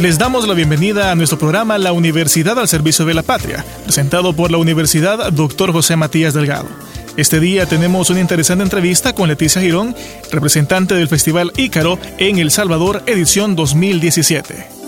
Les damos la bienvenida a nuestro programa La Universidad al Servicio de la Patria, presentado por la Universidad Dr. José Matías Delgado. Este día tenemos una interesante entrevista con Leticia Girón, representante del Festival Ícaro en El Salvador, edición 2017.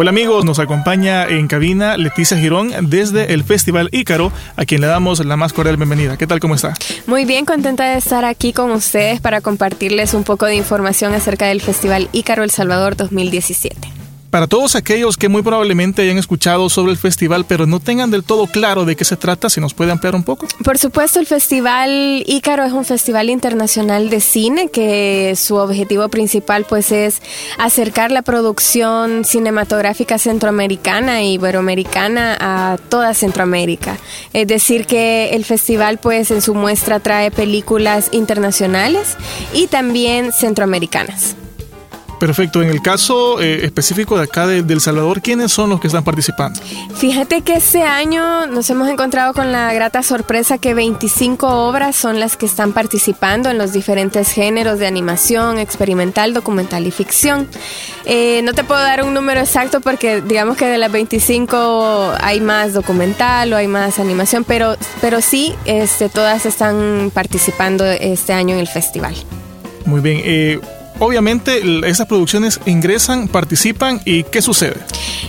Hola amigos, nos acompaña en cabina Leticia Girón desde el Festival Ícaro, a quien le damos la más cordial bienvenida. ¿Qué tal? ¿Cómo está? Muy bien, contenta de estar aquí con ustedes para compartirles un poco de información acerca del Festival Ícaro El Salvador 2017. Para todos aquellos que muy probablemente hayan escuchado sobre el festival, pero no tengan del todo claro de qué se trata, si nos puede ampliar un poco. Por supuesto, el Festival Ícaro es un festival internacional de cine que su objetivo principal pues es acercar la producción cinematográfica centroamericana y iberoamericana a toda Centroamérica. Es decir, que el festival pues en su muestra trae películas internacionales y también centroamericanas. Perfecto. En el caso eh, específico de acá de, El Salvador, ¿quiénes son los que están participando? Fíjate que este año nos hemos encontrado con la grata sorpresa que 25 obras son las que están participando en los diferentes géneros de animación, experimental, documental y ficción. Eh, no te puedo dar un número exacto porque digamos que de las 25 hay más documental o hay más animación, pero, pero sí, este, todas están participando este año en el festival. Muy bien. Eh, obviamente esas producciones ingresan, participan y ¿qué sucede?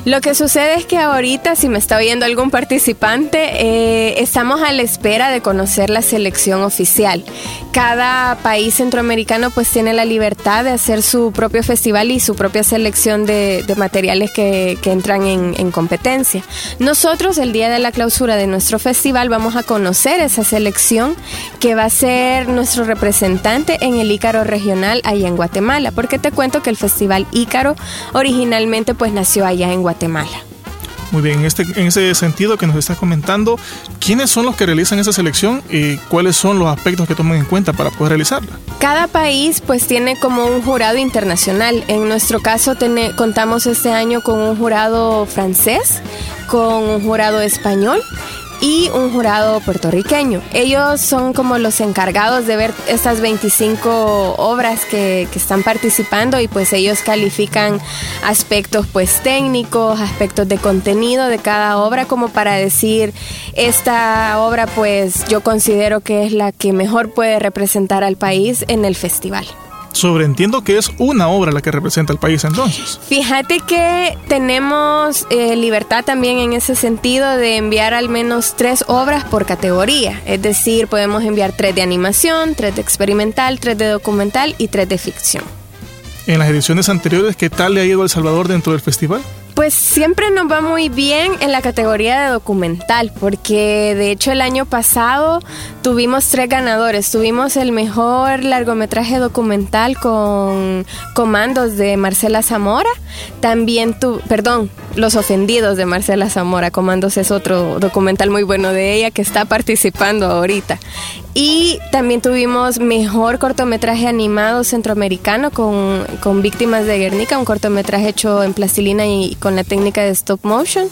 Lo que sucede es que ahorita, si me está oyendo algún participante, eh, estamos a la espera de conocer la selección oficial. Cada país centroamericano pues tiene la libertad de hacer su propio festival y su propia selección de, materiales que, entran en, en competencia. Nosotros el día de la clausura de nuestro festival vamos a conocer esa selección que va a ser nuestro representante en el Ícaro regional allá en Guatemala porque te cuento que el Festival Ícaro originalmente pues nació allá en Guatemala. Muy bien, en, este, en ese sentido que nos estás comentando, ¿quiénes son los que realizan esa selección y cuáles son los aspectos que toman en cuenta para poder realizarla? Cada país pues tiene como un jurado internacional. En nuestro caso contamos este año con un jurado francés, con un jurado español y un jurado puertorriqueño. Ellos son como los encargados de ver estas 25 obras que, que, están participando y pues ellos califican aspectos pues técnicos, aspectos de contenido de cada obra como para decir esta obra pues yo considero que es la que mejor puede representar al país en el festival. Sobreentiendo que es una obra la que representa al país entonces. Fíjate que tenemos eh, libertad también en ese sentido de enviar al menos tres obras por categoría. Es decir, podemos enviar tres de animación, tres de experimental, tres de documental y tres de ficción. En las ediciones anteriores, ¿qué tal le ha ido El Salvador dentro del festival? Pues siempre nos va muy bien en la categoría de documental, porque de hecho el año pasado tuvimos tres ganadores. Tuvimos el mejor largometraje documental con Comandos de Marcela Zamora. También tu, perdón, Los Ofendidos de Marcela Zamora. Comandos es otro documental muy bueno de ella que está participando ahorita. Y también tuvimos mejor cortometraje animado centroamericano con, con Víctimas de Guernica, un cortometraje hecho en plastilina y con la técnica de stop motion.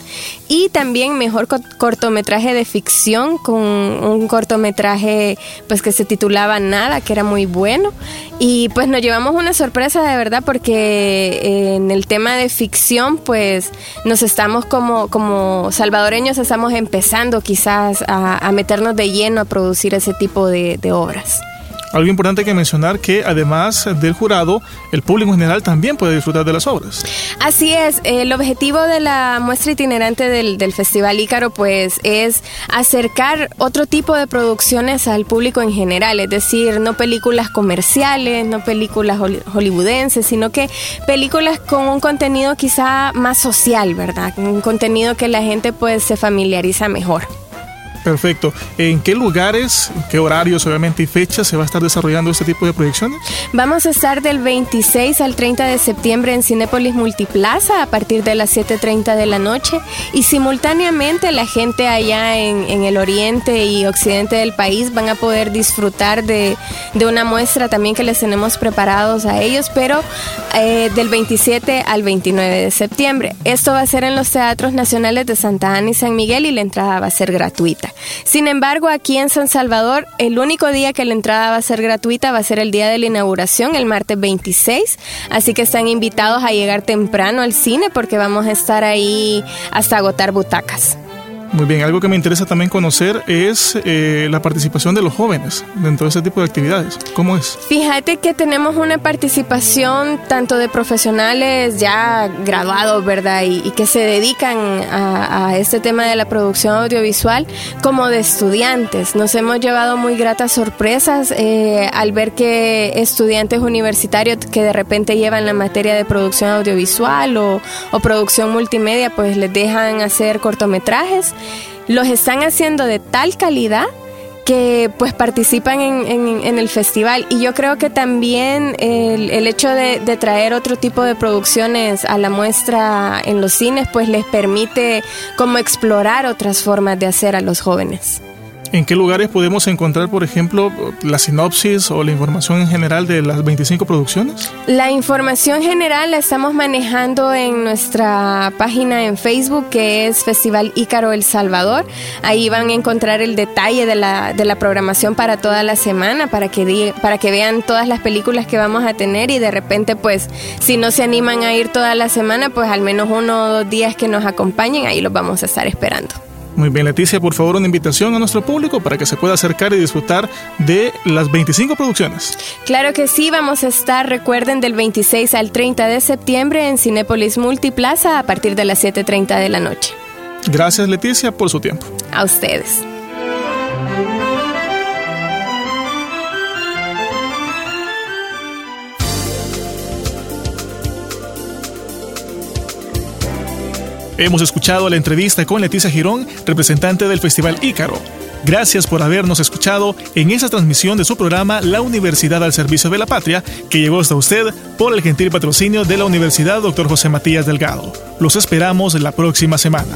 Y también mejor cortometraje de ficción con un cortometraje pues que se titulaba Nada, que era muy bueno. Y pues nos llevamos una sorpresa de verdad porque en el tema de ficción pues nos estamos como, como salvadoreños estamos empezando quizás a meternos de lleno a producir ese tipo de, obras. Algo importante que mencionar que además del jurado, el público en general también puede disfrutar de las obras. Así es, el objetivo de la muestra itinerante del, del Festival Ícaro pues es acercar otro tipo de producciones al público en general, es decir, no películas comerciales, no películas hollywoodenses, sino que películas con un contenido quizá más social, ¿verdad? Un contenido que la gente pues se familiariza mejor. Perfecto. ¿En qué lugares, qué horarios, obviamente, y fechas se va a estar desarrollando este tipo de proyecciones? Vamos a estar del 26 al 30 de septiembre en Cinépolis Multiplaza a partir de las 7.30 de la noche y simultáneamente la gente allá en, el oriente y occidente del país van a poder disfrutar de, una muestra también que les tenemos preparados a ellos, pero eh, del 27 al 29 de septiembre. Esto va a ser en los Teatros Nacionales de Santa Ana y San Miguel y la entrada va a ser gratuita. Sin embargo, aquí en San Salvador, el único día que la entrada va a ser gratuita va a ser el día de la inauguración, el martes 26. Así que están invitados a llegar temprano al cine porque vamos a estar ahí hasta agotar butacas. Muy bien, algo que me interesa también conocer es eh, la participación de los jóvenes dentro de ese tipo de actividades. ¿Cómo es? Fíjate que tenemos una participación tanto de profesionales ya graduados, ¿verdad? Y, que se dedican a, este tema de la producción audiovisual, como de estudiantes. Nos hemos llevado muy gratas sorpresas eh, al ver que estudiantes universitarios que de repente llevan la materia de producción audiovisual o, o producción multimedia, pues les dejan hacer cortometrajes los están haciendo de tal calidad que pues participan en, el festival y yo creo que también el, hecho de, de, traer otro tipo de producciones a la muestra en los cines pues les permite como explorar otras formas de hacer a los jóvenes. ¿En qué lugares podemos encontrar, por ejemplo, la sinopsis o la información en general de las 25 producciones? La información general la estamos manejando en nuestra página en Facebook, que es Festival Ícaro El Salvador. Ahí van a encontrar el detalle de la, de la programación para toda la semana, para que, para que vean todas las películas que vamos a tener y de repente, pues, si no se animan a ir toda la semana, pues al menos uno o dos días que nos acompañen, ahí los vamos a estar esperando. Muy bien, Leticia, por favor, una invitación a nuestro público para que se pueda acercar y disfrutar de las 25 producciones. Claro que sí, vamos a estar, recuerden, del 26 al 30 de septiembre en Cinépolis Multiplaza a partir de las 7.30 de la noche. Gracias, Leticia, por su tiempo. A ustedes. Hemos escuchado la entrevista con Leticia Girón, representante del Festival Ícaro. Gracias por habernos escuchado en esa transmisión de su programa La Universidad al Servicio de la Patria, que llegó hasta usted por el gentil patrocinio de la Universidad Dr. José Matías Delgado. Los esperamos la próxima semana.